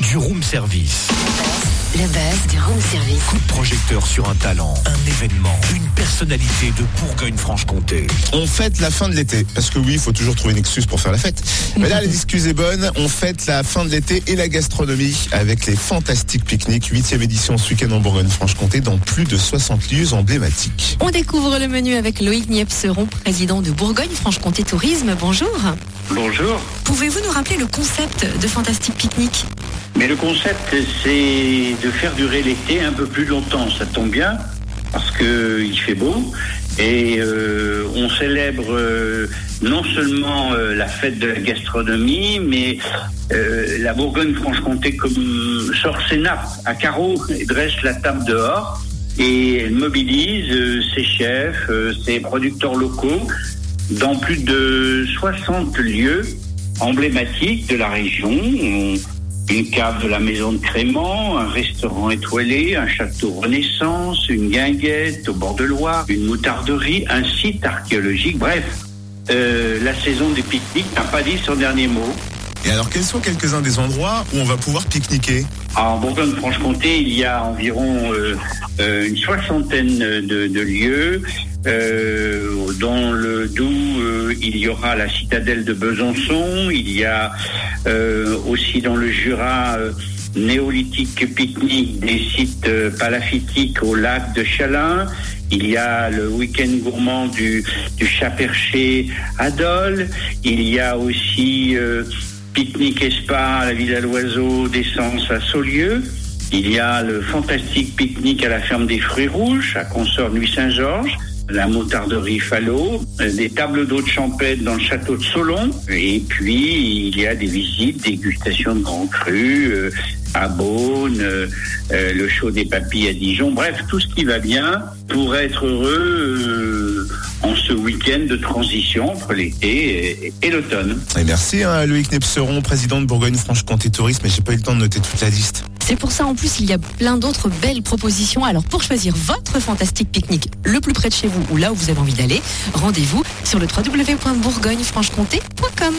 du room service. Le buzz du room service. Coup de projecteur sur un talent, un événement, une personnalité de Bourgogne-Franche-Comté. On fête la fin de l'été. Parce que oui, il faut toujours trouver une excuse pour faire la fête. Mais là, l'excuse est bonne. On fête la fin de l'été et la gastronomie avec les fantastiques pique-niques. Huitième édition ce week-end en Bourgogne-Franche-Comté dans plus de 60 lieux emblématiques. On découvre le menu avec Loïc Niepceron, président de Bourgogne-Franche-Comté Tourisme. Bonjour. Bonjour. Pouvez-vous nous rappeler le concept de Fantastique Pique-Nique? Mais le concept, c'est de faire durer l'été un peu plus longtemps. Ça tombe bien parce que il fait beau et euh, on célèbre euh, non seulement euh, la fête de la gastronomie, mais la Bourgogne-Franche-Comté comme sort ses nappes à carreaux et dresse la table dehors et elle mobilise ses chefs, ses producteurs locaux dans plus de 60 lieux emblématiques de la région. On- Une cave de la maison de Crément, un restaurant étoilé, un château Renaissance, une guinguette au bord de Loire, une moutarderie, un site archéologique. Bref, euh, la saison des pique-niques n'a pas dit son dernier mot. Et alors, quels sont quelques-uns des endroits où on va pouvoir pique-niquer? En Bourgogne-Franche-Comté, il y a environ euh, euh, une soixantaine de, de lieux. Euh, dans le Doubs, euh, il y aura la citadelle de Besançon. Il y a euh, aussi dans le Jura néolithique pique-nique des sites palafitiques au lac de Chalin. Il y a le week-end gourmand du, du Chat-Perché à Dole. Il y a aussi pique-nique et spa à la Villa l'Oiseau d'Essence à Saulieu. Il y a le fantastique pique-nique à la ferme des fruits rouges à Consort Nuit Saint-Georges. La moutarderie Fallot, des tables d'eau de champêtre dans le château de Solon, et puis il y a des visites, dégustation de grands crus euh, à Beaune, euh, euh, le show des papilles à Dijon, bref, tout ce qui va bien pour être heureux en week-end de transition entre l'été et, et l'automne. Et merci hein, Loïc Nepseron, président de Bourgogne-Franche-Comté Tourisme, mais j'ai pas eu le temps de noter toute la liste. C'est pour ça en plus il y a plein d'autres belles propositions. Alors pour choisir votre fantastique pique-nique le plus près de chez vous ou là où vous avez envie d'aller, rendez-vous sur le www.bourgognefranchecomté.com.